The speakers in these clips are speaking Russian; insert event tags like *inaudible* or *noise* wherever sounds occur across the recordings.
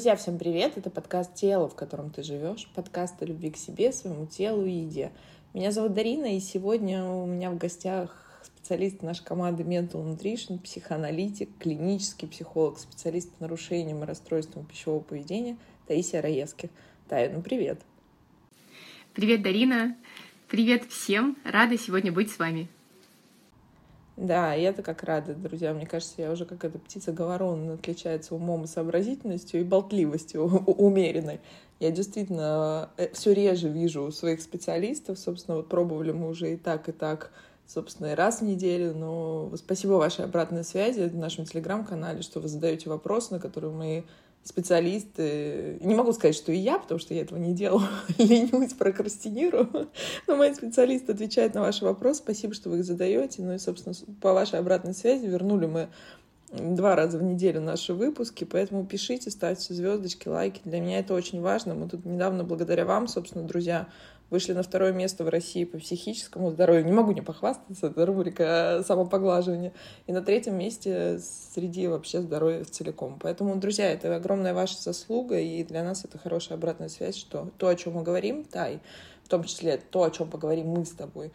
Друзья, всем привет! Это подкаст «Тело, в котором ты живешь», подкаст о любви к себе, своему телу и еде. Меня зовут Дарина, и сегодня у меня в гостях специалист нашей команды Mental Nutrition, психоаналитик, клинический психолог, специалист по нарушениям и расстройствам пищевого поведения Таисия Раевских. Тая, ну привет! Привет, Дарина! Привет всем! Рада сегодня быть с вами. Да, я-то как рада, друзья. Мне кажется, я уже как эта птица говорон отличается умом и сообразительностью и болтливостью *laughs* умеренной. Я действительно э, все реже вижу своих специалистов. Собственно, вот пробовали мы уже и так, и так, собственно, и раз в неделю. Но спасибо вашей обратной связи в нашем телеграм-канале, что вы задаете вопросы, на которые мы специалисты. Не могу сказать, что и я, потому что я этого не делаю, *laughs* ленюсь, прокрастинирую. *laughs* Но мои специалисты отвечают на ваши вопросы. Спасибо, что вы их задаете. Ну и, собственно, по вашей обратной связи вернули мы два раза в неделю наши выпуски, поэтому пишите, ставьте звездочки, лайки. Для меня это очень важно. Мы тут недавно, благодаря вам, собственно, друзья, вышли на второе место в России по психическому здоровью. Не могу не похвастаться, это рубрика самопоглаживания. И на третьем месте среди вообще здоровья целиком. Поэтому, друзья, это огромная ваша заслуга, и для нас это хорошая обратная связь, что то, о чем мы говорим, Тай, в том числе то, о чем поговорим мы с тобой,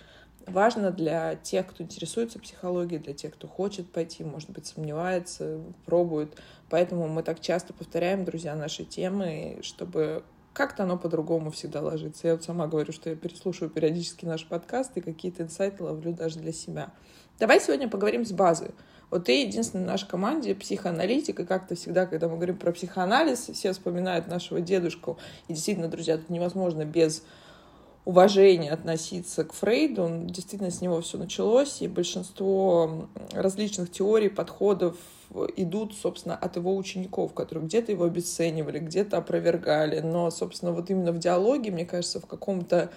важно для тех, кто интересуется психологией, для тех, кто хочет пойти, может быть, сомневается, пробует. Поэтому мы так часто повторяем, друзья, наши темы, чтобы как-то оно по-другому всегда ложится. Я вот сама говорю, что я переслушиваю периодически наш подкаст и какие-то инсайты ловлю даже для себя. Давай сегодня поговорим с базы. Вот ты единственный в нашей команде психоаналитик, и как-то всегда, когда мы говорим про психоанализ, все вспоминают нашего дедушку. И действительно, друзья, тут невозможно без уважения относиться к Фрейду. Он, действительно, с него все началось, и большинство различных теорий, подходов идут, собственно, от его учеников, которые где-то его обесценивали, где-то опровергали. Но, собственно, вот именно в диалоге, мне кажется, в каком-то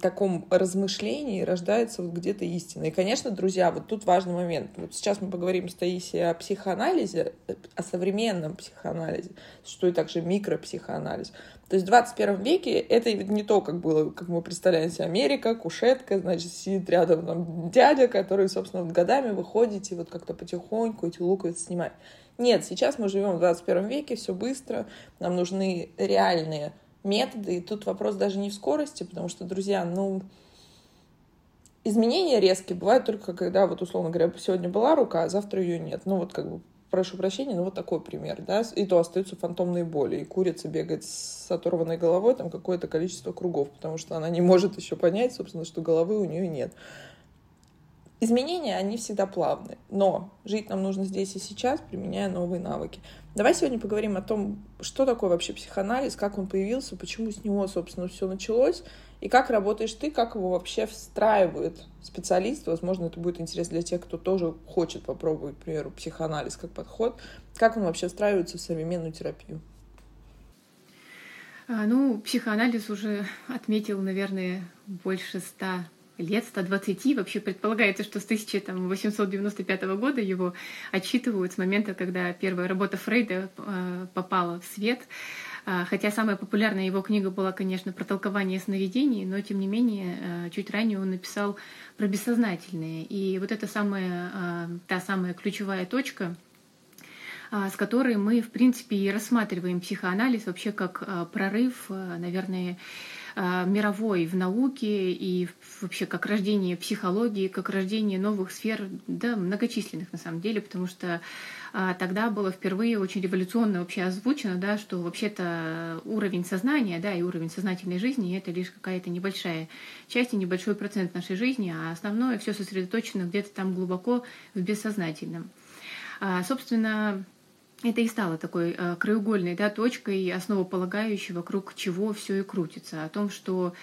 таком размышлении рождается вот где-то истина. И, конечно, друзья, вот тут важный момент. Вот сейчас мы поговорим с Таисией о психоанализе, о современном психоанализе, что и также микропсихоанализ. То есть в 21 веке это не то, как было, как мы представляем себе Америка, кушетка, значит, сидит рядом там дядя, который, собственно, вот годами выходите вот как-то потихоньку эти луковицы снимать. Нет, сейчас мы живем в 21 веке, все быстро, нам нужны реальные методы. И тут вопрос даже не в скорости, потому что, друзья, ну, изменения резкие бывают только когда, вот, условно говоря, сегодня была рука, а завтра ее нет. Ну, вот как бы прошу прощения, но вот такой пример, да, и то остаются фантомные боли, и курица бегает с оторванной головой там какое-то количество кругов, потому что она не может еще понять, собственно, что головы у нее нет. Изменения, они всегда плавны, но жить нам нужно здесь и сейчас, применяя новые навыки. Давай сегодня поговорим о том, что такое вообще психоанализ, как он появился, почему с него, собственно, все началось, и как работаешь ты, как его вообще встраивает специалист. Возможно, это будет интересно для тех, кто тоже хочет попробовать, к примеру, психоанализ как подход. Как он вообще встраивается в современную терапию? А, ну, психоанализ уже отметил, наверное, больше ста лет 120. Вообще предполагается, что с 1895 года его отчитывают с момента, когда первая работа Фрейда э, попала в свет. А, хотя самая популярная его книга была, конечно, про толкование сновидений, но тем не менее э, чуть ранее он написал про бессознательное. И вот это самая, э, та самая ключевая точка, с которой мы, в принципе, и рассматриваем психоанализ вообще как прорыв, наверное, Э, мировой в науке и вообще как рождение психологии, как рождение новых сфер, да, многочисленных на самом деле, потому что а, тогда было впервые очень революционно вообще озвучено, да, что вообще-то уровень сознания, да, и уровень сознательной жизни это лишь какая-то небольшая часть и небольшой процент нашей жизни, а основное все сосредоточено где-то там глубоко в бессознательном. А, собственно, это и стало такой э, краеугольной да, точкой, основополагающей, вокруг чего все и крутится. О том, что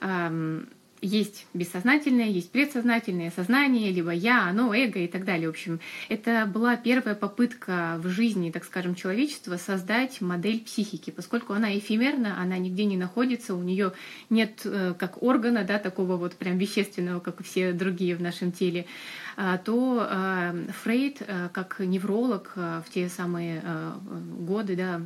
э, есть бессознательное, есть предсознательное, сознание, либо я, оно, эго и так далее. В общем, это была первая попытка в жизни, так скажем, человечества создать модель психики, поскольку она эфемерна, она нигде не находится, у нее нет э, как органа, да, такого вот прям вещественного, как и все другие в нашем теле, а, то э, Фрейд, э, как невролог в те самые годы, да,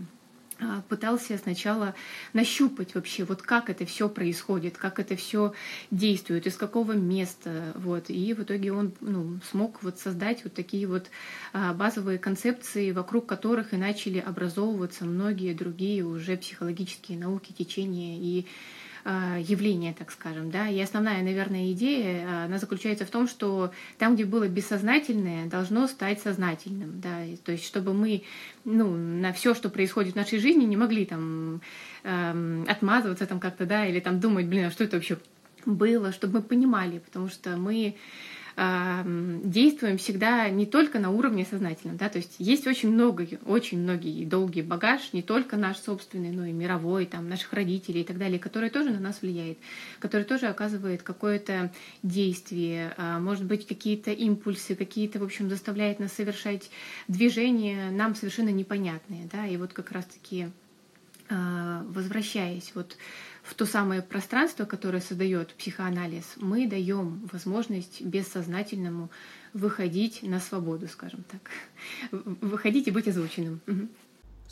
пытался сначала нащупать вообще, вот как это все происходит, как это все действует, из какого места, вот, и в итоге он ну, смог вот создать вот такие вот а, базовые концепции, вокруг которых и начали образовываться многие другие уже психологические науки, течения и а, явление, так скажем, да, и основная, наверное, идея, а, она заключается в том, что там, где было бессознательное, должно стать сознательным, да, то есть чтобы мы, ну, на все, что происходит в нашей жизни, не могли там эм, отмазываться там как-то, да, или там думать, блин, а что это вообще было, чтобы мы понимали, потому что мы действуем всегда не только на уровне сознательном, да, то есть есть очень много, очень многие долгий багаж, не только наш собственный, но и мировой, там, наших родителей и так далее, который тоже на нас влияет, который тоже оказывает какое-то действие, а, может быть, какие-то импульсы, какие-то, в общем, заставляет нас совершать движения нам совершенно непонятные, да, и вот как раз-таки возвращаясь вот в то самое пространство, которое создает психоанализ, мы даем возможность бессознательному выходить на свободу, скажем так. Выходить и быть озвученным.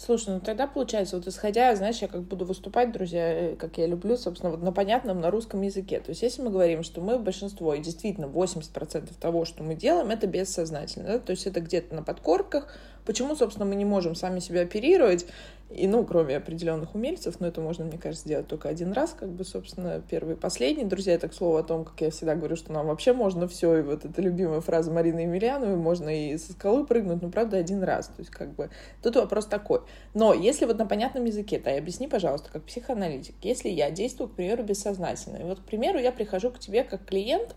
Слушай, ну тогда получается, вот исходя, знаешь, я как буду выступать, друзья, э, как я люблю, собственно, вот на понятном, на русском языке. То есть если мы говорим, что мы большинство, и действительно 80% того, что мы делаем, это бессознательно, да? то есть это где-то на подкорках, Почему, собственно, мы не можем сами себя оперировать? И, ну, кроме определенных умельцев, но это можно, мне кажется, сделать только один раз, как бы, собственно, первый и последний. Друзья, это, к слову, о том, как я всегда говорю, что нам вообще можно все, и вот эта любимая фраза Марины Емельяновой, можно и со скалы прыгнуть, но, правда, один раз. То есть, как бы, тут вопрос такой. Но если вот на понятном языке, да, объясни, пожалуйста, как психоаналитик, если я действую, к примеру, бессознательно, и вот, к примеру, я прихожу к тебе как клиент,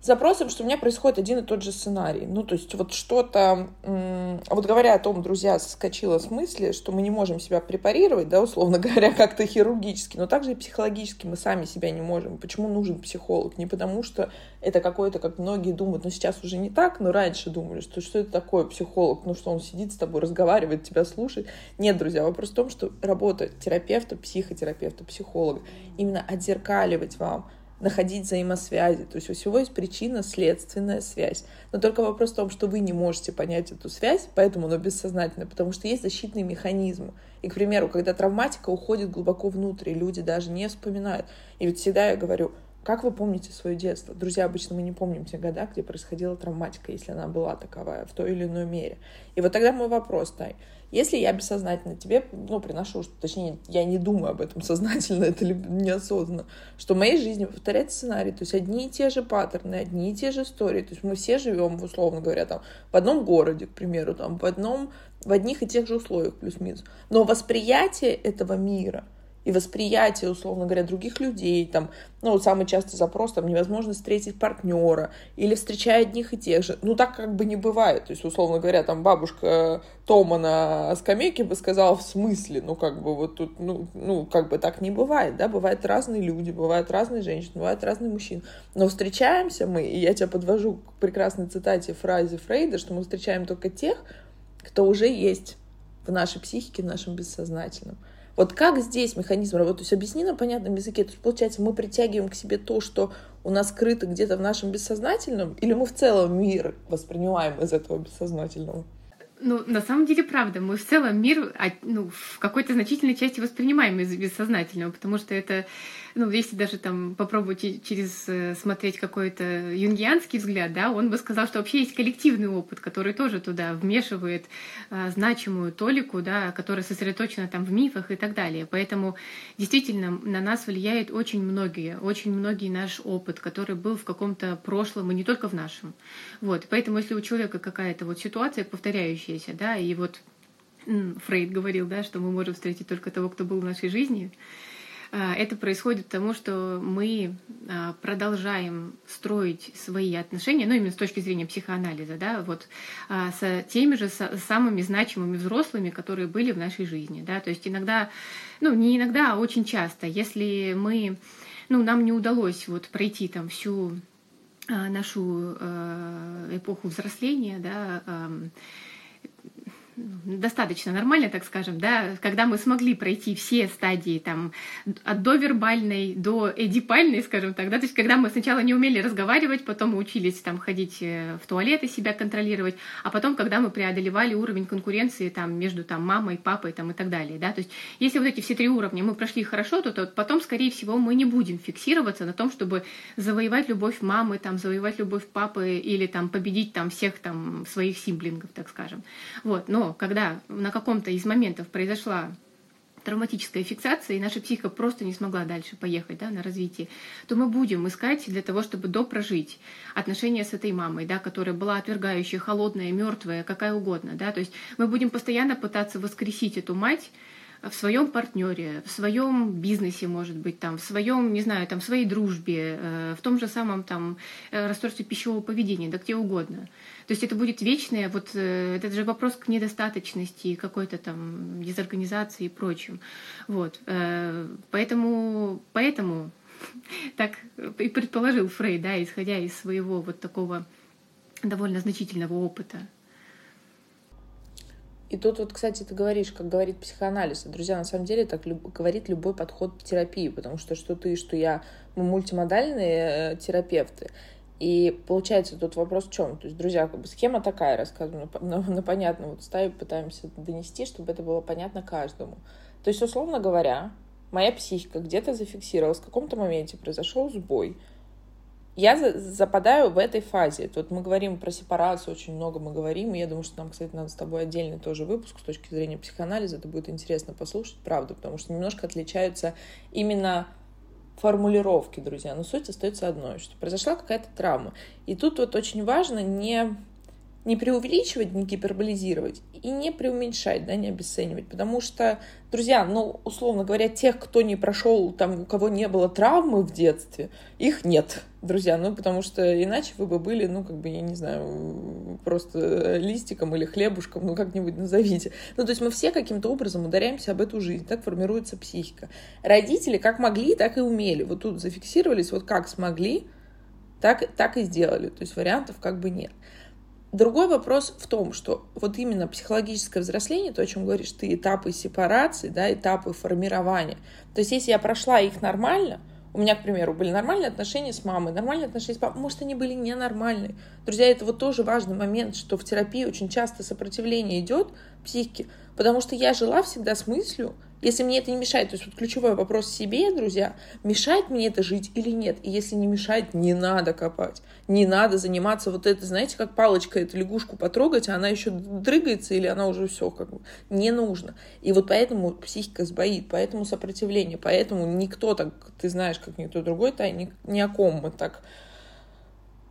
запросом, что у меня происходит один и тот же сценарий. Ну, то есть вот что-то... Вот говоря о том, друзья, соскочила с мысли, что мы не можем себя препарировать, да, условно *laughs* говоря, как-то хирургически, но также и психологически мы сами себя не можем. Почему нужен психолог? Не потому что это какой-то, как многие думают, ну, сейчас уже не так, но раньше думали, что что это такое психолог, ну, что он сидит с тобой, разговаривает, тебя слушает. Нет, друзья, вопрос в том, что работа терапевта, психотерапевта, психолога именно отзеркаливать вам находить взаимосвязи. То есть у всего есть причина, следственная связь. Но только вопрос в том, что вы не можете понять эту связь, поэтому оно бессознательно, потому что есть защитные механизмы. И, к примеру, когда травматика уходит глубоко внутрь, люди даже не вспоминают. И вот всегда я говорю, как вы помните свое детство? Друзья, обычно мы не помним те года, где происходила травматика, если она была таковая в той или иной мере. И вот тогда мой вопрос, Тай, если я бессознательно тебе, ну, приношу, точнее, я не думаю об этом *laughs* сознательно, это неосознанно, что в моей жизни повторяется сценарий, то есть одни и те же паттерны, одни и те же истории, то есть мы все живем, условно говоря, там, в одном городе, к примеру, там, в одном, в одних и тех же условиях, плюс-минус. Но восприятие этого мира — и восприятие, условно говоря, других людей, там, ну, самый частый запрос, там, невозможно встретить партнера, или встречая одних и тех же. Ну, так как бы не бывает. То есть, условно говоря, там, бабушка Тома на скамейке бы сказала, в смысле? Ну, как бы вот тут, ну, ну, как бы так не бывает, да, бывают разные люди, бывают разные женщины, бывают разные мужчины. Но встречаемся мы, и я тебя подвожу к прекрасной цитате, фразе Фрейда, что мы встречаем только тех, кто уже есть в нашей психике, в нашем бессознательном. Вот как здесь механизм работает? То есть объясни на понятном языке. То есть, получается, мы притягиваем к себе то, что у нас скрыто где-то в нашем бессознательном, или мы в целом мир воспринимаем из этого бессознательного? Ну, на самом деле, правда, мы в целом мир а, ну, в какой-то значительной части воспринимаем из бессознательного, потому что это ну, если даже там попробовать через э, смотреть какой-то юнгианский взгляд, да, он бы сказал, что вообще есть коллективный опыт, который тоже туда вмешивает а, значимую толику, да, которая сосредоточена там в мифах и так далее. Поэтому действительно на нас влияет очень многие, очень многие наш опыт, который был в каком-то прошлом и не только в нашем. Вот, поэтому если у человека какая-то вот ситуация повторяющаяся, да, и вот Фрейд говорил, да, что мы можем встретить только того, кто был в нашей жизни, это происходит потому, что мы а, продолжаем строить свои отношения, ну именно с точки зрения психоанализа, да, вот а, с теми же самыми значимыми взрослыми, которые были в нашей жизни, да, то есть иногда, ну не иногда, а очень часто, если мы, ну нам не удалось вот пройти там всю нашу эпоху взросления, да, достаточно нормально, так скажем, да, когда мы смогли пройти все стадии там от довербальной до эдипальной, скажем так, да, то есть когда мы сначала не умели разговаривать, потом мы учились там ходить э, в туалет и себя контролировать, а потом, когда мы преодолевали уровень конкуренции там между там мамой, папой там и так далее, да, то есть если вот эти все три уровня мы прошли хорошо, то, то потом, скорее всего, мы не будем фиксироваться на том, чтобы завоевать любовь мамы, там, завоевать любовь папы или там победить там всех там своих симблингов, так скажем. Вот, но когда на каком-то из моментов произошла травматическая фиксация, и наша психика просто не смогла дальше поехать да, на развитие, то мы будем искать для того, чтобы допрожить отношения с этой мамой, да, которая была отвергающая, холодная, мертвая, какая угодно. Да, то есть мы будем постоянно пытаться воскресить эту мать, в своем партнере, в своем бизнесе, может быть, там, в своем, не знаю, там, своей дружбе, э, в том же самом там э, расстройстве пищевого поведения, да где угодно. То есть это будет вечное, вот э, это же вопрос к недостаточности, какой-то там дезорганизации и прочим. Вот. Поэтому, поэтому *laughs* так и предположил Фрейд, да, исходя из своего вот такого довольно значительного опыта. И тут вот, кстати, ты говоришь, как говорит психоанализ. Друзья, на самом деле так люб... говорит любой подход к терапии, потому что что ты, что я, мы мультимодальные э, терапевты. И получается тут вопрос в чем? То есть, друзья, как бы схема такая, рассказываю на, на, на понятно, вот ставим, пытаемся донести, чтобы это было понятно каждому. То есть, условно говоря, моя психика где-то зафиксировалась, в каком-то моменте произошел сбой, я западаю в этой фазе. Тут мы говорим про сепарацию, очень много мы говорим, и я думаю, что нам, кстати, надо с тобой отдельный тоже выпуск с точки зрения психоанализа, это будет интересно послушать, правда, потому что немножко отличаются именно формулировки, друзья, но суть остается одной, что произошла какая-то травма. И тут вот очень важно не не преувеличивать, не гиперболизировать и не преуменьшать, да, не обесценивать. Потому что, друзья, ну, условно говоря, тех, кто не прошел, там, у кого не было травмы в детстве, их нет, друзья. Ну, потому что иначе вы бы были, ну, как бы, я не знаю, просто листиком или хлебушком, ну, как-нибудь назовите. Ну, то есть мы все каким-то образом ударяемся об эту жизнь. Так формируется психика. Родители как могли, так и умели. Вот тут зафиксировались, вот как смогли, так, так и сделали. То есть вариантов как бы нет. Другой вопрос в том, что вот именно психологическое взросление, то, о чем говоришь ты, этапы сепарации, да, этапы формирования. То есть если я прошла их нормально, у меня, к примеру, были нормальные отношения с мамой, нормальные отношения с папой, может, они были ненормальные. Друзья, это вот тоже важный момент, что в терапии очень часто сопротивление идет психике, потому что я жила всегда с мыслью, если мне это не мешает, то есть вот ключевой вопрос себе, друзья, мешает мне это жить или нет? И если не мешает, не надо копать, не надо заниматься вот это, знаете, как палочка эту лягушку потрогать, а она еще дрыгается или она уже все как бы не нужно. И вот поэтому психика сбоит, поэтому сопротивление, поэтому никто так, ты знаешь, как никто другой, то ни, ни о ком мы так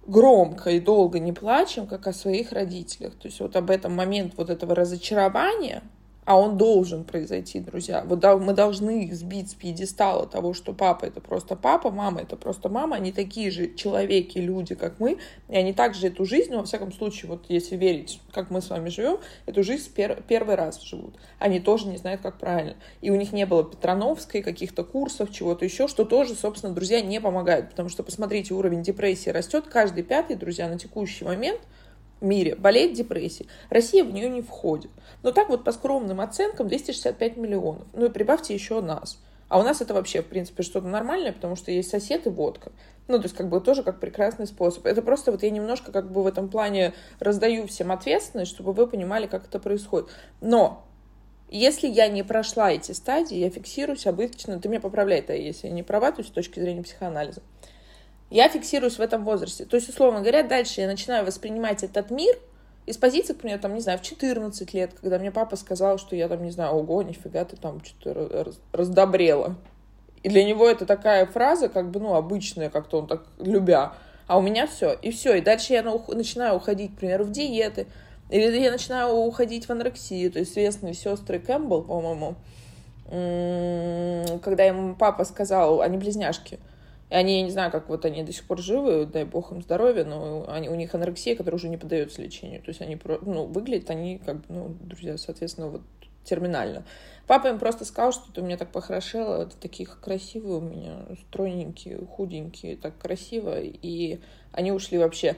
громко и долго не плачем, как о своих родителях. То есть вот об этом момент вот этого разочарования, а он должен произойти, друзья. Вот мы должны их сбить с пьедестала того, что папа это просто папа, мама это просто мама, они такие же человеки, люди, как мы, и они также эту жизнь, ну, во всяком случае, вот если верить, как мы с вами живем, эту жизнь пер первый раз живут. Они тоже не знают, как правильно. И у них не было Петрановской, каких-то курсов, чего-то еще, что тоже, собственно, друзья, не помогает, потому что, посмотрите, уровень депрессии растет каждый пятый, друзья, на текущий момент – мире болеет депрессией. Россия в нее не входит. Но так вот по скромным оценкам 265 миллионов. Ну и прибавьте еще нас. А у нас это вообще, в принципе, что-то нормальное, потому что есть сосед и водка. Ну, то есть, как бы тоже как прекрасный способ. Это просто вот я немножко как бы в этом плане раздаю всем ответственность, чтобы вы понимали, как это происходит. Но если я не прошла эти стадии, я фиксируюсь обычно, ты меня поправляй, то если я не права, то есть с точки зрения психоанализа я фиксируюсь в этом возрасте. То есть, условно говоря, дальше я начинаю воспринимать этот мир из позиции, к примеру, там, не знаю, в 14 лет, когда мне папа сказал, что я там, не знаю, ого, нифига ты там что-то раздобрела. И для него это такая фраза, как бы, ну, обычная, как-то он так любя. А у меня все. И все. И дальше я начинаю уходить, к примеру, в диеты. Или я начинаю уходить в анорексию. То есть известные сестры Кэмпбелл, по-моему, когда ему папа сказал, они близняшки, и они, я не знаю, как вот они до сих пор живы, дай бог им здоровья, но они, у них анорексия, которая уже не поддается лечению. То есть они, ну, выглядят они как, ну, друзья, соответственно, вот терминально. Папа им просто сказал, что ты у меня так похорошела, ты таких красивые у меня, стройненькие, худенькие, так красиво. И они ушли вообще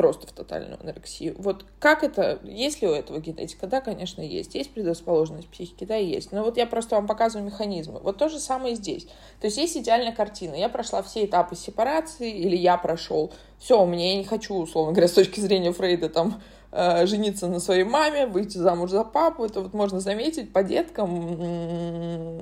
просто в тотальную анорексию. Вот как это, есть ли у этого генетика? Да, конечно, есть. Есть предрасположенность психики? Да, есть. Но вот я просто вам показываю механизмы. Вот то же самое здесь. То есть есть идеальная картина. Я прошла все этапы сепарации, или я прошел. Все, у меня я не хочу, условно говоря, с точки зрения Фрейда, там, э, жениться на своей маме, выйти замуж за папу. Это вот можно заметить по деткам.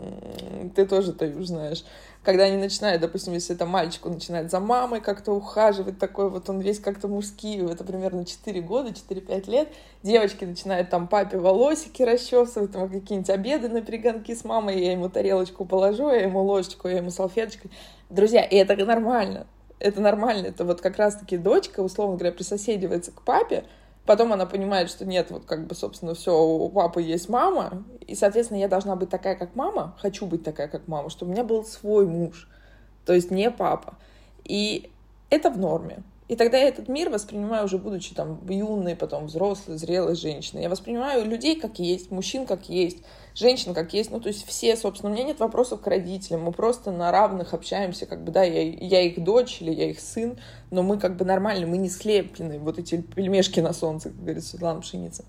Ты тоже, ты знаешь когда они начинают, допустим, если это мальчик, он начинает за мамой как-то ухаживать, такой вот он весь как-то мужский, это примерно 4 года, 4-5 лет, девочки начинают там папе волосики расчесывать, там какие-нибудь обеды на перегонки с мамой, я ему тарелочку положу, я ему ложечку, я ему салфеточкой. Друзья, и это нормально, это нормально, это вот как раз-таки дочка, условно говоря, присоседивается к папе, Потом она понимает, что нет, вот как бы, собственно, все, у папы есть мама, и, соответственно, я должна быть такая, как мама, хочу быть такая, как мама, чтобы у меня был свой муж, то есть не папа. И это в норме. И тогда я этот мир воспринимаю уже будучи там юной, потом взрослой, зрелой женщиной. Я воспринимаю людей как есть, мужчин как есть, женщин как есть. Ну, то есть все, собственно, у меня нет вопросов к родителям. Мы просто на равных общаемся, как бы, да, я, я их дочь или я их сын, но мы как бы нормально, мы не слеплены, вот эти пельмешки на солнце, как говорит Светлана Пшеница.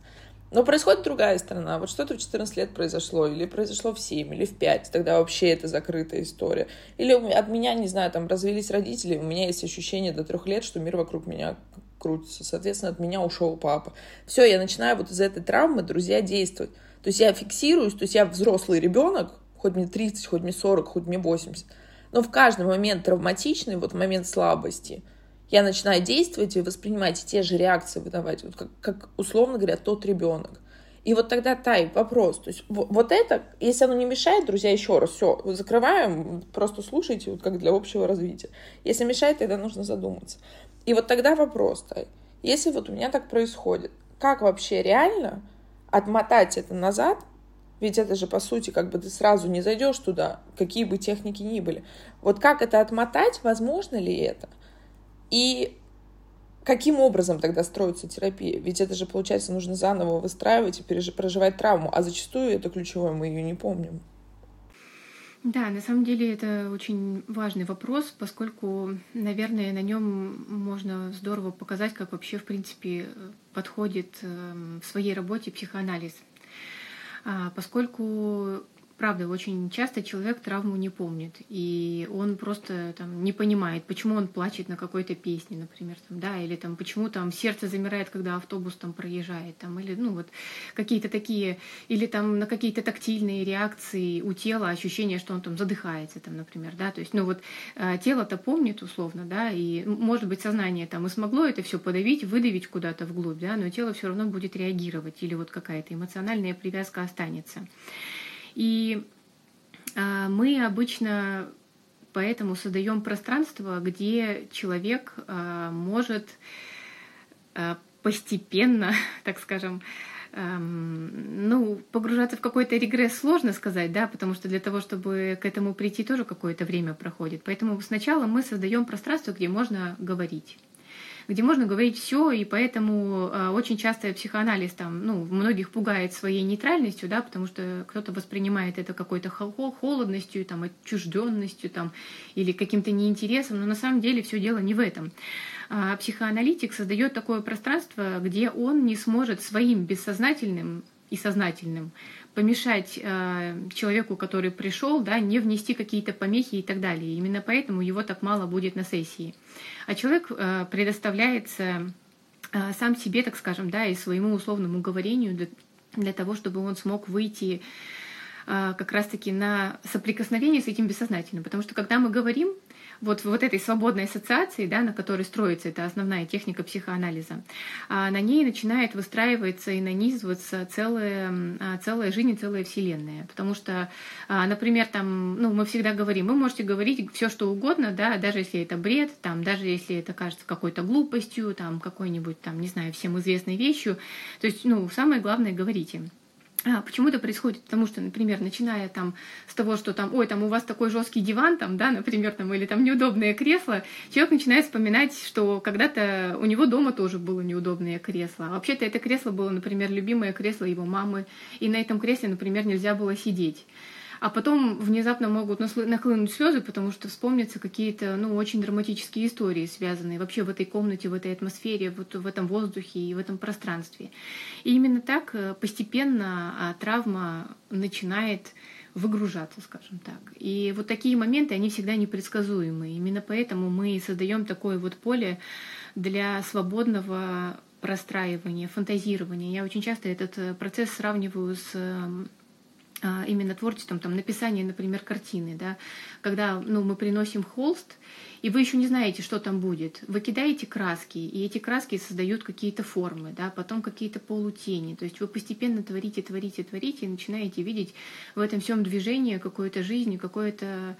Но происходит другая сторона. Вот что-то в 14 лет произошло, или произошло в 7, или в 5, тогда вообще это закрытая история. Или от меня, не знаю, там развелись родители, у меня есть ощущение до трех лет, что мир вокруг меня крутится. Соответственно, от меня ушел папа. Все, я начинаю вот из этой травмы, друзья, действовать. То есть я фиксируюсь, то есть я взрослый ребенок, хоть мне 30, хоть мне 40, хоть мне 80. Но в каждый момент травматичный, вот момент слабости – я начинаю действовать и воспринимать те же реакции выдавать, вот как, как условно говоря, тот ребенок. И вот тогда тай, вопрос. То есть вот это, если оно не мешает, друзья, еще раз, все, закрываем, просто слушайте, вот как для общего развития. Если мешает, тогда нужно задуматься. И вот тогда вопрос, тай, если вот у меня так происходит, как вообще реально отмотать это назад, ведь это же, по сути, как бы ты сразу не зайдешь туда, какие бы техники ни были. Вот как это отмотать, возможно ли это? И каким образом тогда строится терапия? Ведь это же, получается, нужно заново выстраивать и проживать травму, а зачастую это ключевое, мы ее не помним. Да, на самом деле это очень важный вопрос, поскольку, наверное, на нем можно здорово показать, как вообще, в принципе, подходит эм, в своей работе психоанализ. А, поскольку правда, очень часто человек травму не помнит, и он просто там не понимает, почему он плачет на какой-то песне, например, там, да, или там почему там сердце замирает, когда автобус там проезжает, там, или ну вот какие-то такие, или там на какие-то тактильные реакции у тела, ощущение, что он там задыхается, там, например, да, то есть, ну вот э, тело-то помнит условно, да, и может быть сознание там и смогло это все подавить, выдавить куда-то вглубь, да, но тело все равно будет реагировать, или вот какая-то эмоциональная привязка останется. И а, мы обычно поэтому создаем пространство, где человек а, может а, постепенно, *laughs* так скажем, ну, погружаться в какой-то регресс сложно сказать, да, потому что для того, чтобы к этому прийти, тоже какое-то время проходит. Поэтому сначала мы создаем пространство, где можно говорить где можно говорить все, и поэтому э, очень часто психоанализ там, ну, многих пугает своей нейтральностью, да, потому что кто-то воспринимает это какой-то холодностью, там, отчужденностью, там, или каким-то неинтересом, но на самом деле все дело не в этом. А психоаналитик создает такое пространство, где он не сможет своим бессознательным и сознательным помешать э, человеку, который пришел, да, не внести какие-то помехи и так далее. Именно поэтому его так мало будет на сессии. А человек э, предоставляется э, сам себе, так скажем, да, и своему условному говорению для, для того, чтобы он смог выйти э, как раз-таки на соприкосновение с этим бессознательным. Потому что когда мы говорим, вот, вот этой свободной ассоциации, да, на которой строится эта основная техника психоанализа, а на ней начинает выстраиваться и нанизываться целая, а, целая жизнь и целая вселенная. Потому что, а, например, там, ну, мы всегда говорим, вы можете говорить все, что угодно, да, даже если это бред, там, даже если это кажется какой-то глупостью, там, какой-нибудь, там, не знаю, всем известной вещью. То есть, ну, самое главное, говорите. А, почему это происходит? Потому что, например, начиная там с того, что там, ой, там у вас такой жесткий диван, там, да, например, там, или там неудобное кресло, человек начинает вспоминать, что когда-то у него дома тоже было неудобное кресло. А вообще-то это кресло было, например, любимое кресло его мамы, и на этом кресле, например, нельзя было сидеть. А потом внезапно могут нахлынуть слезы, потому что вспомнятся какие-то, ну, очень драматические истории, связанные вообще в этой комнате, в этой атмосфере, вот в этом воздухе и в этом пространстве. И именно так э, постепенно а, травма начинает выгружаться, скажем так. И вот такие моменты, они всегда непредсказуемые. Именно поэтому мы создаем такое вот поле для свободного простраивания, фантазирования. Я очень часто этот э, процесс сравниваю с эм, именно творчеством, там, написание, например, картины, да, когда ну, мы приносим холст, и вы еще не знаете, что там будет. Вы кидаете краски, и эти краски создают какие-то формы, да, потом какие-то полутени. То есть вы постепенно творите, творите, творите, и начинаете видеть в этом всем движении какую-то жизнь, какой-то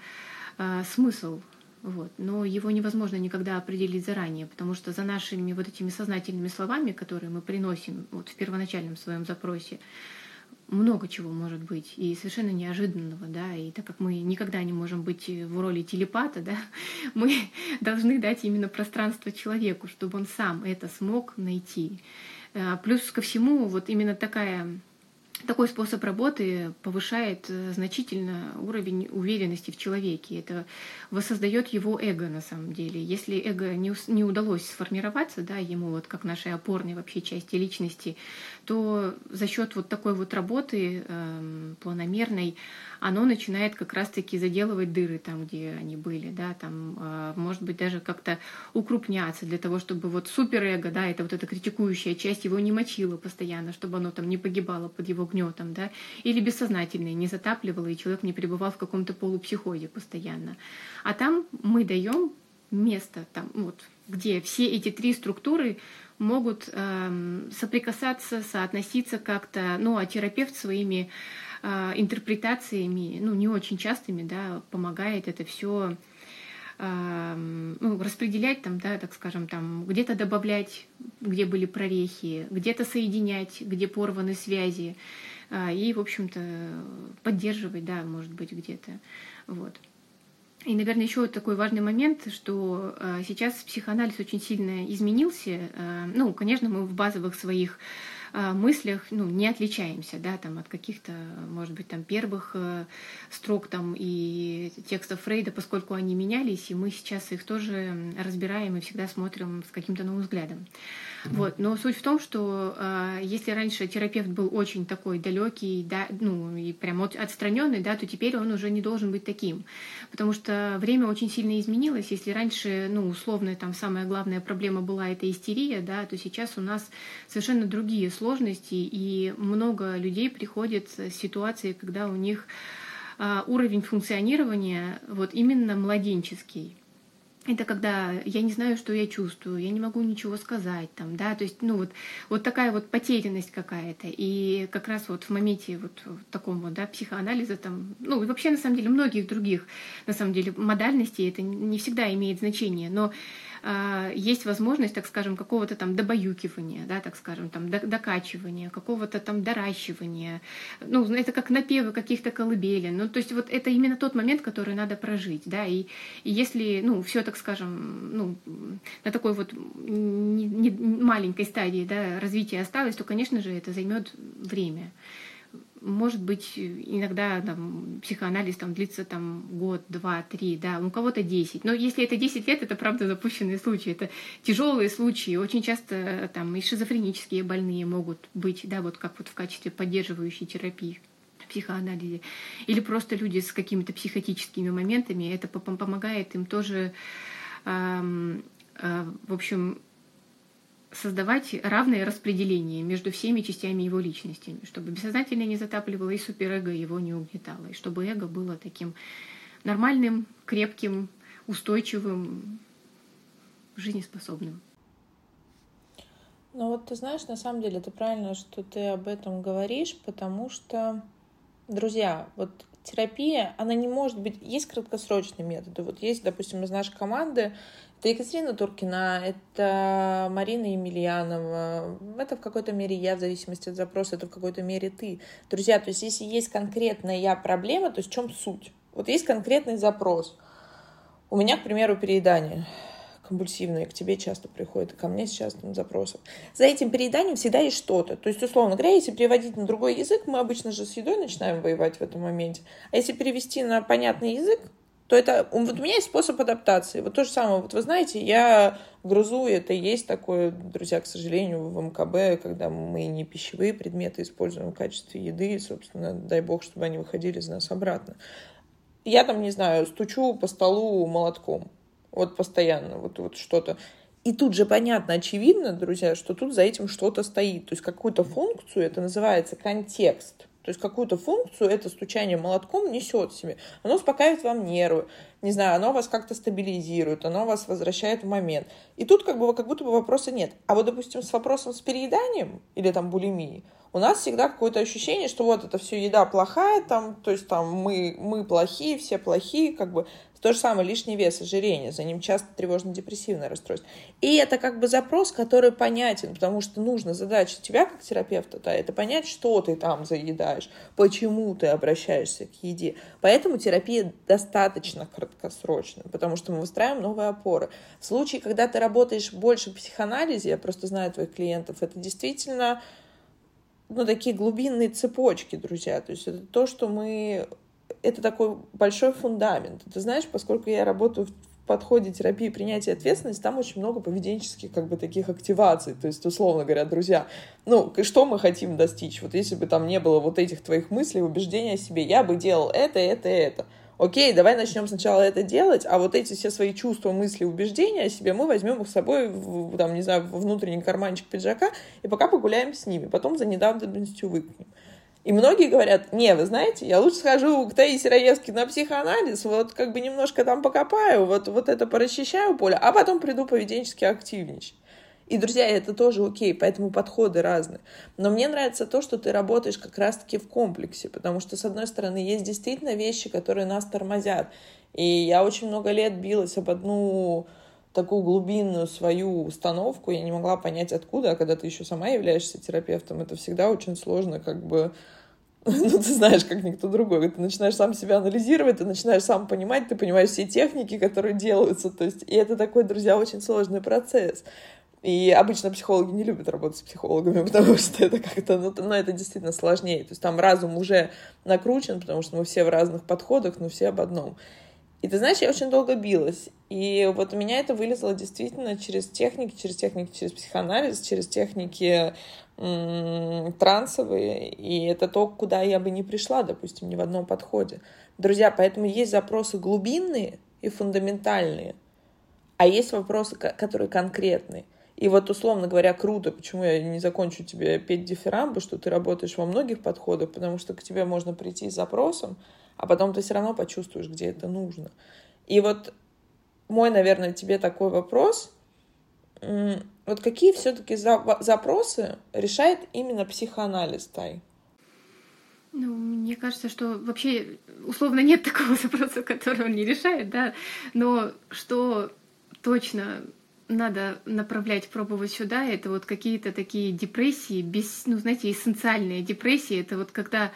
э, смысл. Вот. Но его невозможно никогда определить заранее, потому что за нашими вот этими сознательными словами, которые мы приносим вот в первоначальном своем запросе, много чего может быть и совершенно неожиданного, да, и так как мы никогда не можем быть в роли телепата, да, *laughs* мы *laughs* должны дать именно пространство человеку, чтобы он сам это смог найти. А, плюс ко всему, вот именно такая такой способ работы повышает э, значительно уровень уверенности в человеке. Это воссоздает его эго на самом деле. Если эго не, не удалось сформироваться, да, ему вот как нашей опорной вообще части личности, то за счет вот такой вот работы э, планомерной оно начинает как раз-таки заделывать дыры там, где они были, да, там, э, может быть, даже как-то укрупняться для того, чтобы вот суперэго, да, это вот эта критикующая часть его не мочила постоянно, чтобы оно там не погибало под его гнетом, да, или бессознательное не затапливало, и человек не пребывал в каком-то полупсихозе постоянно. А там мы даем место, там, вот, где все эти три структуры могут эм, соприкасаться, соотноситься как-то, ну, а терапевт своими э, интерпретациями, ну, не очень частыми, да, помогает это все ну, распределять там, да, так скажем, там, где-то добавлять, где были прорехи, где-то соединять, где порваны связи, э, и, в общем-то, поддерживать, да, может быть, где-то, вот. И, наверное, еще такой важный момент, что э, сейчас психоанализ очень сильно изменился. Э, ну, конечно, мы в базовых своих мыслях ну, не отличаемся да, там, от каких-то, может быть, там, первых э, строк там, и текстов Фрейда, поскольку они менялись, и мы сейчас их тоже разбираем и всегда смотрим с каким-то новым взглядом. Вот. Но суть в том, что э, если раньше терапевт был очень такой далекий, да, ну и прям отстраненный, да, то теперь он уже не должен быть таким. Потому что время очень сильно изменилось. Если раньше, ну, условно, там самая главная проблема была эта истерия, да, то сейчас у нас совершенно другие сложности, и много людей приходят с ситуацией, когда у них э, уровень функционирования вот именно младенческий это когда я не знаю, что я чувствую, я не могу ничего сказать там, да, то есть, ну вот, вот такая вот потерянность какая-то. И как раз вот в моменте вот таком вот, да, психоанализа там, ну и вообще на самом деле многих других, на самом деле, модальностей это не всегда имеет значение, но а, есть возможность, так скажем, какого-то там добаюкивания, да, так скажем, там докачивания, какого-то там доращивания. Ну, это как напевы каких-то колыбелин. Ну, то есть вот это именно тот момент, который надо прожить, да, и, и если, ну, все, так скажем, ну, на такой вот не, не маленькой стадии, да, развития осталось, то, конечно же, это займет время может быть, иногда там, психоанализ там, длится там, год, два, три, да, у кого-то 10. Но если это 10 лет, это правда запущенные случаи, это тяжелые случаи. Очень часто там, и шизофренические больные могут быть, да, вот как вот в качестве поддерживающей терапии психоанализе. Или просто люди с какими-то психотическими моментами. Это помогает им тоже, эм, э, в общем, создавать равное распределение между всеми частями его личности, чтобы бессознательное не затапливало и суперэго его не угнетало, и чтобы эго было таким нормальным, крепким, устойчивым, жизнеспособным. Ну вот ты знаешь, на самом деле это правильно, что ты об этом говоришь, потому что, друзья, вот терапия, она не может быть... Есть краткосрочные методы. Вот есть, допустим, из нашей команды это Екатерина Туркина, это Марина Емельянова, это в какой-то мере я, в зависимости от запроса, это в какой-то мере ты. Друзья, то есть если есть конкретная проблема, то есть в чем суть? Вот есть конкретный запрос. У меня, к примеру, переедание. Компульсивные, к тебе часто приходят, и ко мне с частым запросом. За этим перееданием всегда есть что-то. То есть, условно говоря, если переводить на другой язык, мы обычно же с едой начинаем воевать в этом моменте. А если перевести на понятный язык, то это вот у меня есть способ адаптации. Вот то же самое. Вот вы знаете, я грызу, это есть такое, друзья, к сожалению, в МКБ, когда мы не пищевые предметы используем в качестве еды, собственно, дай бог, чтобы они выходили из нас обратно. Я там, не знаю, стучу по столу молотком. Вот постоянно, вот, вот что-то. И тут же понятно, очевидно, друзья, что тут за этим что-то стоит. То есть какую-то функцию, это называется контекст. То есть какую-то функцию это стучание молотком несет себе. Оно успокаивает вам нервы, не знаю, оно вас как-то стабилизирует, оно вас возвращает в момент. И тут как бы как будто бы вопроса нет. А вот, допустим, с вопросом с перееданием или там булимией, у нас всегда какое-то ощущение, что вот это все еда плохая, там, то есть там мы, мы плохие, все плохие, как бы то же самое лишний вес, ожирение, за ним часто тревожно-депрессивное расстройство. И это как бы запрос, который понятен, потому что нужно задача тебя как терапевта, да, это понять, что ты там заедаешь, почему ты обращаешься к еде. Поэтому терапия достаточно краткосрочная, потому что мы выстраиваем новые опоры. В случае, когда ты работаешь больше в психоанализе, я просто знаю твоих клиентов, это действительно ну, такие глубинные цепочки, друзья. То есть это то, что мы это такой большой фундамент. Ты знаешь, поскольку я работаю в подходе терапии принятия ответственности, там очень много поведенческих как бы таких активаций. То есть, условно говоря, друзья, ну, что мы хотим достичь? Вот если бы там не было вот этих твоих мыслей, убеждений о себе, я бы делал это, это, это окей, давай начнем сначала это делать, а вот эти все свои чувства, мысли, убеждения о себе мы возьмем их с собой, в, там, не знаю, в внутренний карманчик пиджака и пока погуляем с ними, потом за недавностью выкинем. И многие говорят, не, вы знаете, я лучше схожу к Таисе Раевски на психоанализ, вот как бы немножко там покопаю, вот, вот это порасчищаю поле, а потом приду поведенчески активничать. И, друзья, это тоже окей, поэтому подходы разные. Но мне нравится то, что ты работаешь как раз-таки в комплексе, потому что, с одной стороны, есть действительно вещи, которые нас тормозят. И я очень много лет билась об одну такую глубинную свою установку, я не могла понять откуда, а когда ты еще сама являешься терапевтом, это всегда очень сложно как бы *laughs* ну, ты знаешь, как никто другой. Ты начинаешь сам себя анализировать, ты начинаешь сам понимать, ты понимаешь все техники, которые делаются. То есть, и это такой, друзья, очень сложный процесс. И обычно психологи не любят работать с психологами, *laughs* потому что это как-то, ну, ну, это действительно сложнее. То есть там разум уже накручен, потому что мы все в разных подходах, но все об одном. И ты знаешь, я очень долго билась. И вот у меня это вылезло действительно через техники, через техники, через психоанализ, через техники трансовые. И это то, куда я бы не пришла, допустим, ни в одном подходе. Друзья, поэтому есть запросы глубинные и фундаментальные, а есть вопросы, которые конкретные. И вот, условно говоря, круто, почему я не закончу тебе петь дифирамбы, что ты работаешь во многих подходах, потому что к тебе можно прийти с запросом, а потом ты все равно почувствуешь, где это нужно. И вот мой, наверное, тебе такой вопрос. Вот какие все-таки запросы решает именно психоанализ, Тай? Ну, мне кажется, что вообще условно нет такого *laughs* запроса, который он не решает, да, но что точно надо направлять, пробовать сюда, это вот какие-то такие депрессии, без, ну, знаете, эссенциальные депрессии, это вот когда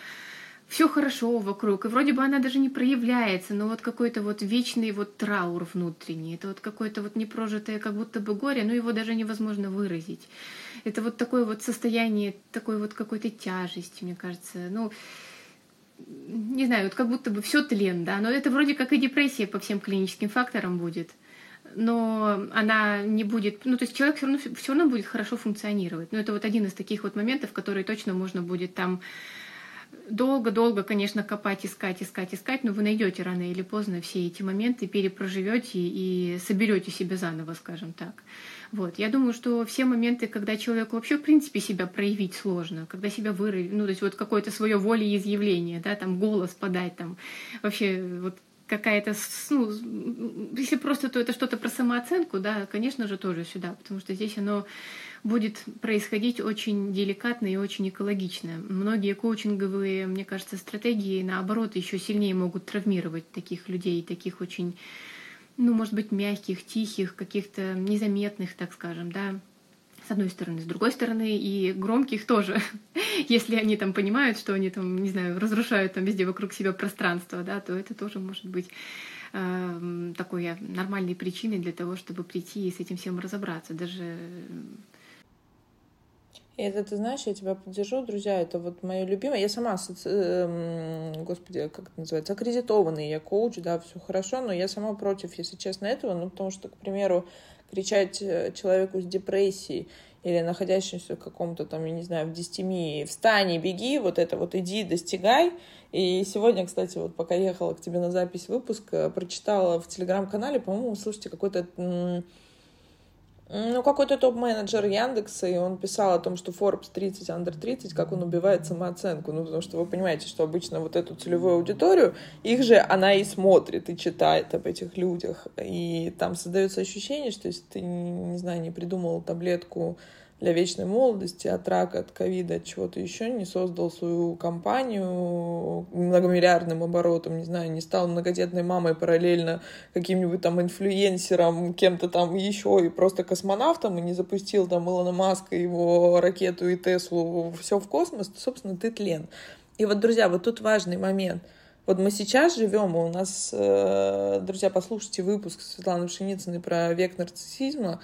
все хорошо вокруг, и вроде бы она даже не проявляется, но вот какой-то вот вечный вот траур внутренний, это вот какое-то вот непрожитое как будто бы горе, но его даже невозможно выразить. Это вот такое вот состояние, такой вот какой-то тяжести, мне кажется, ну, не знаю, вот как будто бы все тлен, да, но это вроде как и депрессия по всем клиническим факторам будет — но она не будет, ну то есть человек все равно, все равно будет хорошо функционировать. Но это вот один из таких вот моментов, которые точно можно будет там долго-долго, конечно, копать, искать, искать, искать, но вы найдете рано или поздно все эти моменты, перепроживете и соберете себя заново, скажем так. Вот. Я думаю, что все моменты, когда человеку вообще, в принципе, себя проявить сложно, когда себя выразить, ну, то есть вот какое-то свое волеизъявление, да, там голос подать, там вообще вот какая-то, ну, если просто, то это что-то про самооценку, да, конечно же, тоже сюда, потому что здесь оно будет происходить очень деликатно и очень экологично. Многие коучинговые, мне кажется, стратегии, наоборот, еще сильнее могут травмировать таких людей, таких очень, ну, может быть, мягких, тихих, каких-то незаметных, так скажем, да, с одной стороны. С другой стороны, и громких тоже. *laughs* Если они там понимают, что они там, не знаю, разрушают там везде вокруг себя пространство, да, то это тоже может быть э, такой нормальной причиной для того, чтобы прийти и с этим всем разобраться. Даже и это, ты знаешь, я тебя поддержу, друзья, это вот мое любимое. Я сама, э, господи, как это называется, аккредитованный я коуч, да, все хорошо, но я сама против, если честно, этого, ну, потому что, к примеру, кричать э, человеку с депрессией или находящемуся в каком-то там, я не знаю, в дистемии, встань и беги, вот это вот иди, достигай. И сегодня, кстати, вот пока ехала к тебе на запись выпуска, прочитала в телеграм-канале, по-моему, слушайте, какой-то ну, какой-то топ-менеджер Яндекса, и он писал о том, что Forbes 30, Under 30, как он убивает самооценку. Ну, потому что вы понимаете, что обычно вот эту целевую аудиторию, их же она и смотрит, и читает об этих людях. И там создается ощущение, что если ты, не знаю, не придумал таблетку для вечной молодости, от рака, от ковида, от чего-то еще, не создал свою компанию многомиллиардным оборотом, не знаю, не стал многодетной мамой параллельно каким-нибудь там инфлюенсером, кем-то там еще и просто космонавтом, и не запустил там Илона Маска, его ракету и Теслу, все в космос, то, собственно, ты тлен. И вот, друзья, вот тут важный момент. Вот мы сейчас живем, у нас, э, друзья, послушайте выпуск Светланы Пшеницыной про век нарциссизма.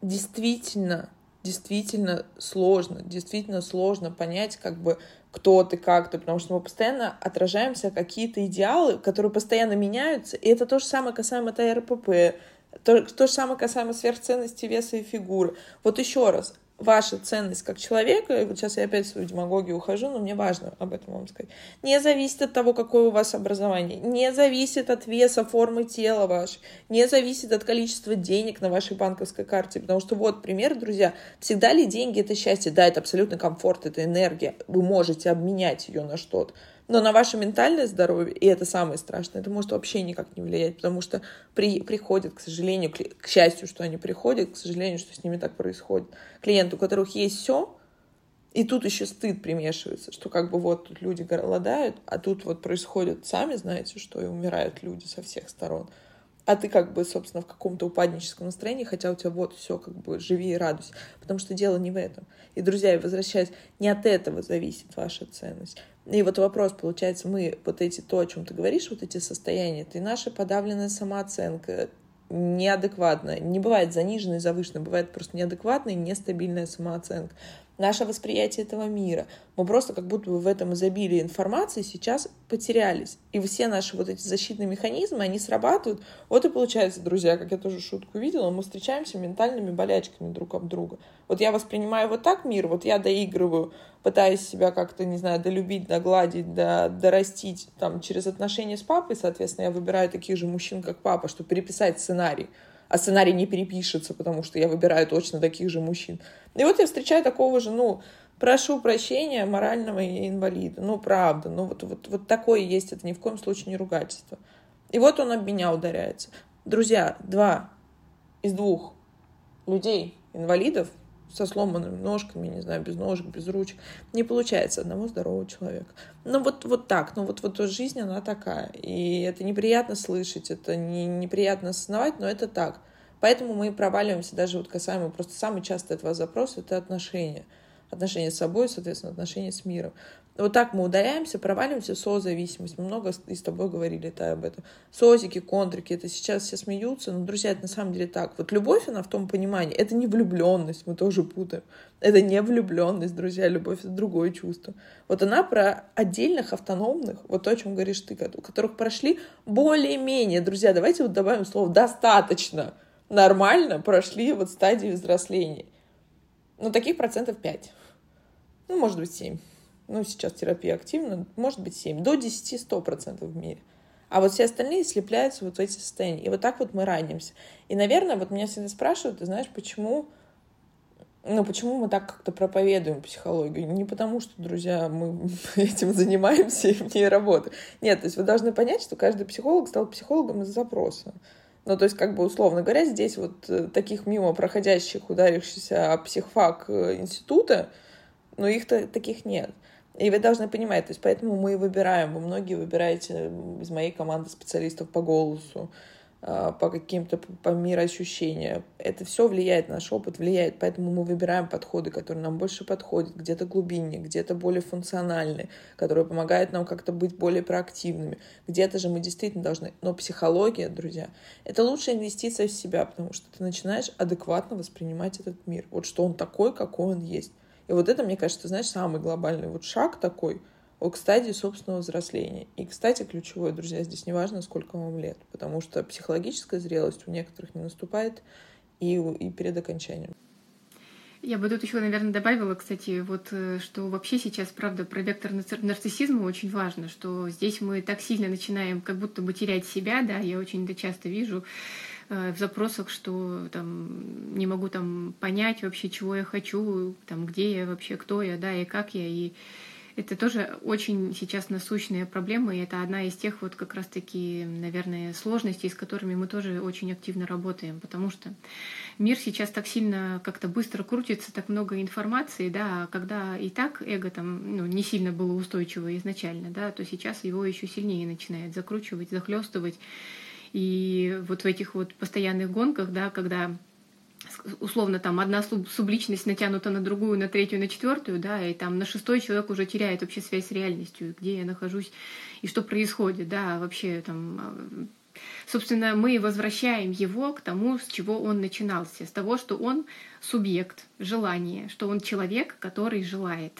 Действительно, действительно сложно, действительно сложно понять, как бы, кто ты, как ты, потому что мы постоянно отражаемся какие-то идеалы, которые постоянно меняются, и это то же самое касаемо ТРПП, то, то же самое касаемо сверхценности веса и фигуры. Вот еще раз, ваша ценность как человека, вот сейчас я опять в свою демагогию ухожу, но мне важно об этом вам сказать, не зависит от того, какое у вас образование, не зависит от веса, формы тела вашей, не зависит от количества денег на вашей банковской карте, потому что вот пример, друзья, всегда ли деньги это счастье? Да, это абсолютно комфорт, это энергия, вы можете обменять ее на что-то, но на ваше ментальное здоровье, и это самое страшное, это может вообще никак не влиять, потому что при, приходят, к сожалению, к, к счастью, что они приходят, к сожалению, что с ними так происходит. Клиенты, у которых есть все, и тут еще стыд примешивается, что как бы вот тут люди голодают, а тут вот происходит, сами знаете, что и умирают люди со всех сторон. А ты как бы, собственно, в каком-то упадническом настроении, хотя у тебя вот все, как бы живи и радуйся. Потому что дело не в этом. И, друзья, возвращаясь, не от этого зависит ваша ценность. И вот вопрос, получается, мы вот эти, то, о чем ты говоришь, вот эти состояния, это и наша подавленная самооценка, неадекватная, не бывает заниженной, завышенной, бывает просто неадекватная, нестабильная самооценка наше восприятие этого мира. Мы просто как будто бы в этом изобилии информации сейчас потерялись. И все наши вот эти защитные механизмы, они срабатывают. Вот и получается, друзья, как я тоже шутку видела, мы встречаемся ментальными болячками друг об друга. Вот я воспринимаю вот так мир, вот я доигрываю, пытаясь себя как-то, не знаю, долюбить, догладить, до, дорастить там, через отношения с папой, соответственно, я выбираю таких же мужчин, как папа, чтобы переписать сценарий а сценарий не перепишется, потому что я выбираю точно таких же мужчин. И вот я встречаю такого же, ну, прошу прощения, морального инвалида. Ну, правда, ну вот, вот, вот такое есть, это ни в коем случае не ругательство. И вот он об меня ударяется. Друзья, два из двух людей, инвалидов, со сломанными ножками, не знаю, без ножек, без ручек. Не получается одного здорового человека. Ну вот, вот так, ну вот, вот жизнь, она такая. И это неприятно слышать, это не, неприятно осознавать, но это так. Поэтому мы проваливаемся даже вот касаемо, просто самый частый от вас запрос — это отношения. Отношения с собой, соответственно, отношения с миром. Вот так мы ударяемся, проваливаемся в созависимость. Мы много и с тобой говорили это, об этом. Созики, контрики, это сейчас все смеются, но, друзья, это на самом деле так. Вот любовь, она в том понимании, это не влюбленность, мы тоже путаем. Это не влюбленность, друзья, любовь — это другое чувство. Вот она про отдельных, автономных, вот то, о чем говоришь ты, у которых прошли более-менее, друзья, давайте вот добавим слово «достаточно», нормально прошли вот стадии взросления. Ну, таких процентов 5. Ну, может быть, 7 ну, сейчас терапия активна, может быть 7, до 10-100% в мире. А вот все остальные слепляются вот в эти состояния. И вот так вот мы ранимся. И, наверное, вот меня всегда спрашивают, ты знаешь, почему, ну, почему мы так как-то проповедуем психологию? Не потому, что, друзья, мы *laughs* этим занимаемся и в ней работаем. Нет, то есть вы должны понять, что каждый психолог стал психологом из запроса. Ну, то есть, как бы, условно говоря, здесь вот э, таких мимо проходящих, ударившихся психфак э, института, ну, их-то таких нет. И вы должны понимать, то есть поэтому мы и выбираем, вы многие выбираете из моей команды специалистов по голосу, а, по каким-то по мироощущениям. Это все влияет, наш опыт влияет, поэтому мы выбираем подходы, которые нам больше подходят, где-то глубиннее, где-то более функциональные, которые помогают нам как-то быть более проактивными. Где-то же мы действительно должны... Но психология, друзья, это лучшая инвестиция в себя, потому что ты начинаешь адекватно воспринимать этот мир. Вот что он такой, какой он есть. И вот это, мне кажется, знаешь, самый глобальный вот шаг такой — к стадии собственного взросления. И, кстати, ключевое, друзья, здесь не важно, сколько вам лет, потому что психологическая зрелость у некоторых не наступает и, и перед окончанием. Я бы тут еще, наверное, добавила, кстати, вот э, что вообще сейчас, правда, про вектор нарциссизма очень важно, что здесь мы так сильно начинаем как будто бы терять себя, да, я очень это часто вижу в запросах, что там не могу там понять вообще, чего я хочу, там, где я вообще, кто я, да, и как я, и это тоже очень сейчас насущная проблема, и это одна из тех вот как раз-таки, наверное, сложностей, с которыми мы тоже очень активно работаем, потому что мир сейчас так сильно как-то быстро крутится, так много информации, да, а когда и так эго там ну, не сильно было устойчиво изначально, да, то сейчас его еще сильнее начинает закручивать, захлестывать. И вот в этих вот постоянных гонках, да, когда условно там одна субличность натянута на другую, на третью, на четвертую, да, и там на шестой человек уже теряет вообще связь с реальностью, где я нахожусь и что происходит, да, вообще там а, Собственно, мы возвращаем его к тому, с чего он начинался, с того, что он субъект желания, что он человек, который желает.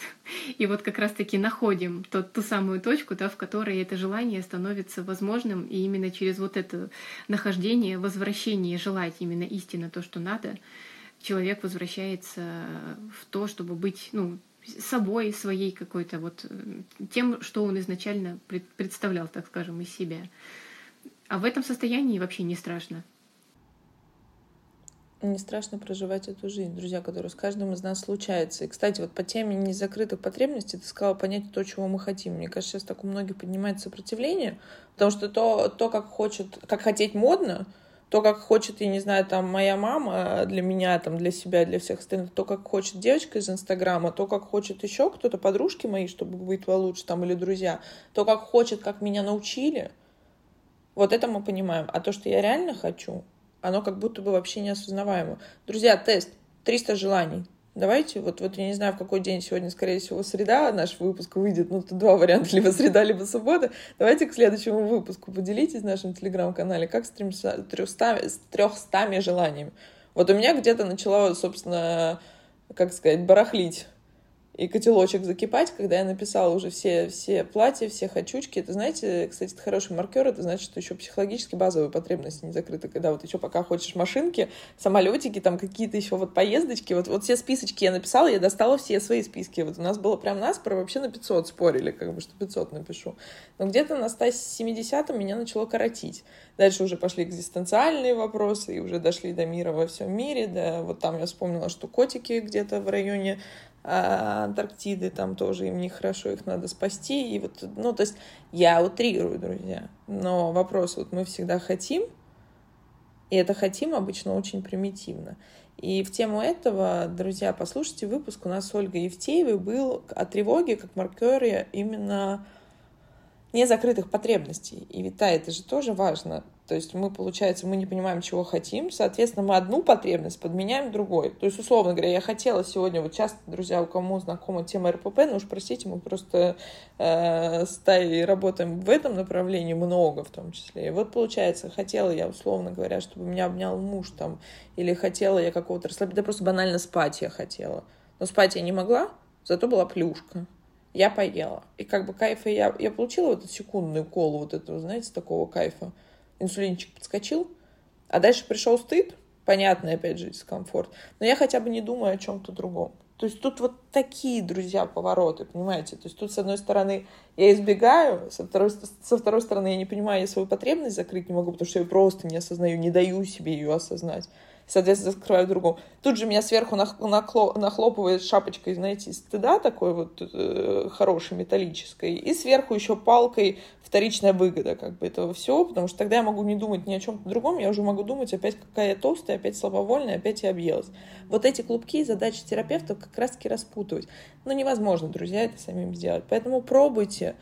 И вот как раз-таки находим тот, ту самую точку, да, в которой это желание становится возможным, и именно через вот это нахождение, возвращение желать именно истинно то, что надо, человек возвращается в то, чтобы быть, ну, собой, своей какой-то вот э, тем, что он изначально представлял, так скажем, из себя. А в этом состоянии вообще не страшно. Не страшно проживать эту жизнь, друзья, которая с каждым из нас случается. И, кстати, вот по теме незакрытых потребностей ты сказала понять то, чего мы хотим. Мне кажется, сейчас так у многих поднимается сопротивление, потому что то, то как хочет, как хотеть модно, то, как хочет, я не знаю, там, моя мама для меня, там, для себя, для всех остальных, то, как хочет девочка из Инстаграма, то, как хочет еще кто-то, подружки мои, чтобы быть получше, там, или друзья, то, как хочет, как меня научили — вот это мы понимаем. А то, что я реально хочу, оно как будто бы вообще неосознаваемо. Друзья, тест. 300 желаний. Давайте, вот, вот я не знаю, в какой день сегодня, скорее всего, среда наш выпуск выйдет. Ну, тут два варианта, либо среда, либо суббота. Давайте к следующему выпуску поделитесь в нашем телеграм-канале, как с 300, 300, с 300 желаниями. Вот у меня где-то начало, собственно, как сказать, барахлить и котелочек закипать, когда я написала уже все, все платья, все хочучки. Это, знаете, кстати, это хороший маркер, это значит, что еще психологически базовые потребности не закрыты, когда вот еще пока хочешь машинки, самолетики, там какие-то еще вот поездочки, вот, вот все списочки я написала, я достала все свои списки. Вот у нас было прям наспор, вообще на 500 спорили, как бы, что 500 напишу. Но где-то на 170 меня начало коротить. Дальше уже пошли экзистенциальные вопросы, и уже дошли до мира во всем мире, да, вот там я вспомнила, что котики где-то в районе а, Антарктиды, там тоже им нехорошо, их надо спасти. И вот, ну, то есть я утрирую, друзья. Но вопрос, вот мы всегда хотим, и это хотим обычно очень примитивно. И в тему этого, друзья, послушайте выпуск у нас с Ольгой Евтеевой был о тревоге как маркере именно незакрытых потребностей. И ведь, это же тоже важно. То есть мы, получается, мы не понимаем, чего хотим, соответственно, мы одну потребность подменяем другой. То есть, условно говоря, я хотела сегодня, вот часто, друзья, у кому знакома тема РПП, ну уж простите, мы просто э, с Таей работаем в этом направлении много в том числе. И вот, получается, хотела я, условно говоря, чтобы меня обнял муж там, или хотела я какого-то расслабить, да просто банально спать я хотела. Но спать я не могла, зато была плюшка я поела. И как бы кайфа я, я получила вот эту секундную колу вот этого, знаете, такого кайфа инсулинчик подскочил, а дальше пришел стыд, понятный, опять же, дискомфорт, но я хотя бы не думаю о чем-то другом. То есть тут вот такие, друзья, повороты, понимаете? То есть тут, с одной стороны, я избегаю, со второй, со второй стороны, я не понимаю, я свою потребность закрыть не могу, потому что я просто не осознаю, не даю себе ее осознать соответственно, закрываю другому. Тут же меня сверху нахлопывает шапочкой, знаете, стыда такой вот э, хорошей, металлической, и сверху еще палкой вторичная выгода как бы этого всего, потому что тогда я могу не думать ни о чем другом, я уже могу думать опять, какая я толстая, опять слабовольная, опять я объелась. Вот эти клубки задачи терапевта как раз-таки распутывать. Но невозможно, друзья, это самим сделать. Поэтому пробуйте,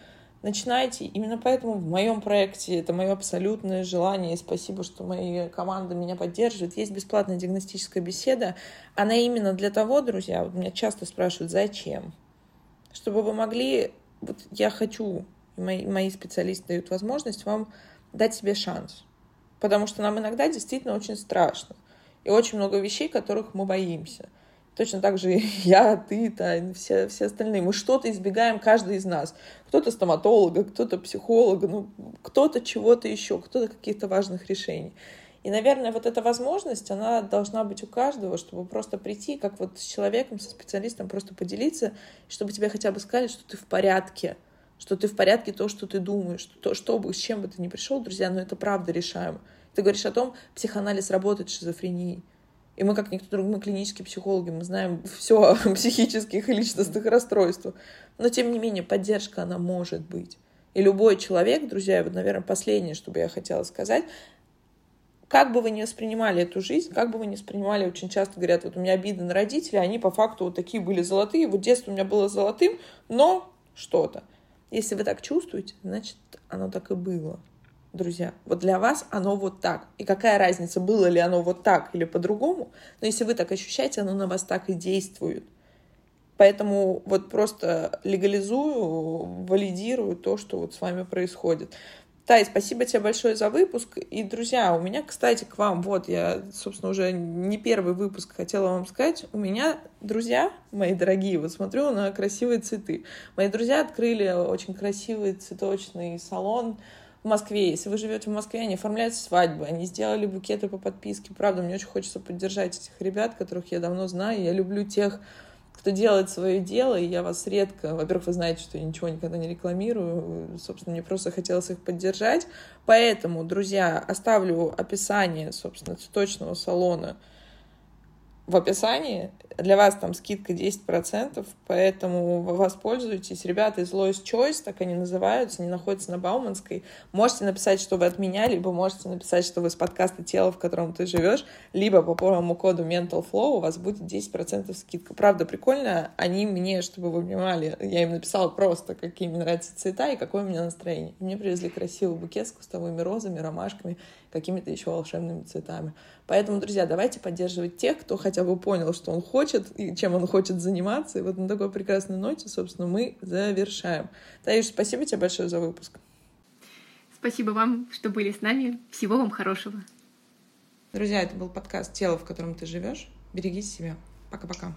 начинайте. Именно поэтому в моем проекте это мое абсолютное желание. И спасибо, что моя команда меня поддерживает. Есть бесплатная диагностическая беседа. Она именно для того, друзья, вот меня часто спрашивают, зачем? Чтобы вы могли, вот я хочу, мои, мои специалисты дают возможность вам дать себе шанс. Потому что нам иногда действительно очень страшно. И очень много вещей, которых мы боимся. Точно так же *laughs* я, ты, Тань, все, все остальные. Мы что-то избегаем, каждый из нас. Кто-то стоматолога, кто-то психолога, ну, кто-то чего-то еще, кто-то каких-то важных решений. И, наверное, вот эта возможность, она должна быть у каждого, чтобы просто прийти, как вот с человеком, со специалистом, просто поделиться, чтобы тебе хотя бы сказали, что ты в порядке, что ты в порядке то, что ты думаешь, что, что бы, с чем бы ты ни пришел, друзья, но это правда решаемо. Ты говоришь о том, психоанализ работает с шизофренией. И мы, как никто другой, мы клинические психологи, мы знаем *laughs* все о психических и личностных расстройствах. Но, тем не менее, поддержка, она может быть. И любой человек, друзья, вот, наверное, последнее, что бы я хотела сказать, как бы вы ни воспринимали эту жизнь, как бы вы ни воспринимали, очень часто говорят, вот у меня обиды на родителей, они по факту вот такие были золотые, вот детство у меня было золотым, но что-то. Если вы так чувствуете, значит, оно так и было друзья. Вот для вас оно вот так. И какая разница, было ли оно вот так или по-другому, но если вы так ощущаете, оно на вас так и действует. Поэтому вот просто легализую, валидирую то, что вот с вами происходит. Тай, спасибо тебе большое за выпуск. И, друзья, у меня, кстати, к вам, вот я, собственно, уже не первый выпуск хотела вам сказать. У меня друзья, мои дорогие, вот смотрю на красивые цветы. Мои друзья открыли очень красивый цветочный салон в Москве. Если вы живете в Москве, они оформляют свадьбы, они сделали букеты по подписке. Правда, мне очень хочется поддержать этих ребят, которых я давно знаю. Я люблю тех, кто делает свое дело, и я вас редко... Во-первых, вы знаете, что я ничего никогда не рекламирую. Собственно, мне просто хотелось их поддержать. Поэтому, друзья, оставлю описание, собственно, цветочного салона в описании. Для вас там скидка 10%, поэтому воспользуйтесь. Ребята из Lois Choice, так они называются, они находятся на Бауманской. Можете написать, что вы от меня, либо можете написать, что вы с подкаста «Тело, в котором ты живешь», либо по промокоду Mental Flow у вас будет 10% скидка. Правда, прикольно. Они мне, чтобы вы понимали, я им написала просто, какие мне нравятся цвета и какое у меня настроение. Мне привезли красивый букет с кустовыми розами, ромашками, какими-то еще волшебными цветами. Поэтому, друзья, давайте поддерживать тех, кто хотя бы понял, что он хочет и чем он хочет заниматься. И вот на такой прекрасной ноте, собственно, мы завершаем. Таиш, спасибо тебе большое за выпуск. Спасибо вам, что были с нами. Всего вам хорошего. Друзья, это был подкаст «Тело, в котором ты живешь». Берегите себя. Пока-пока.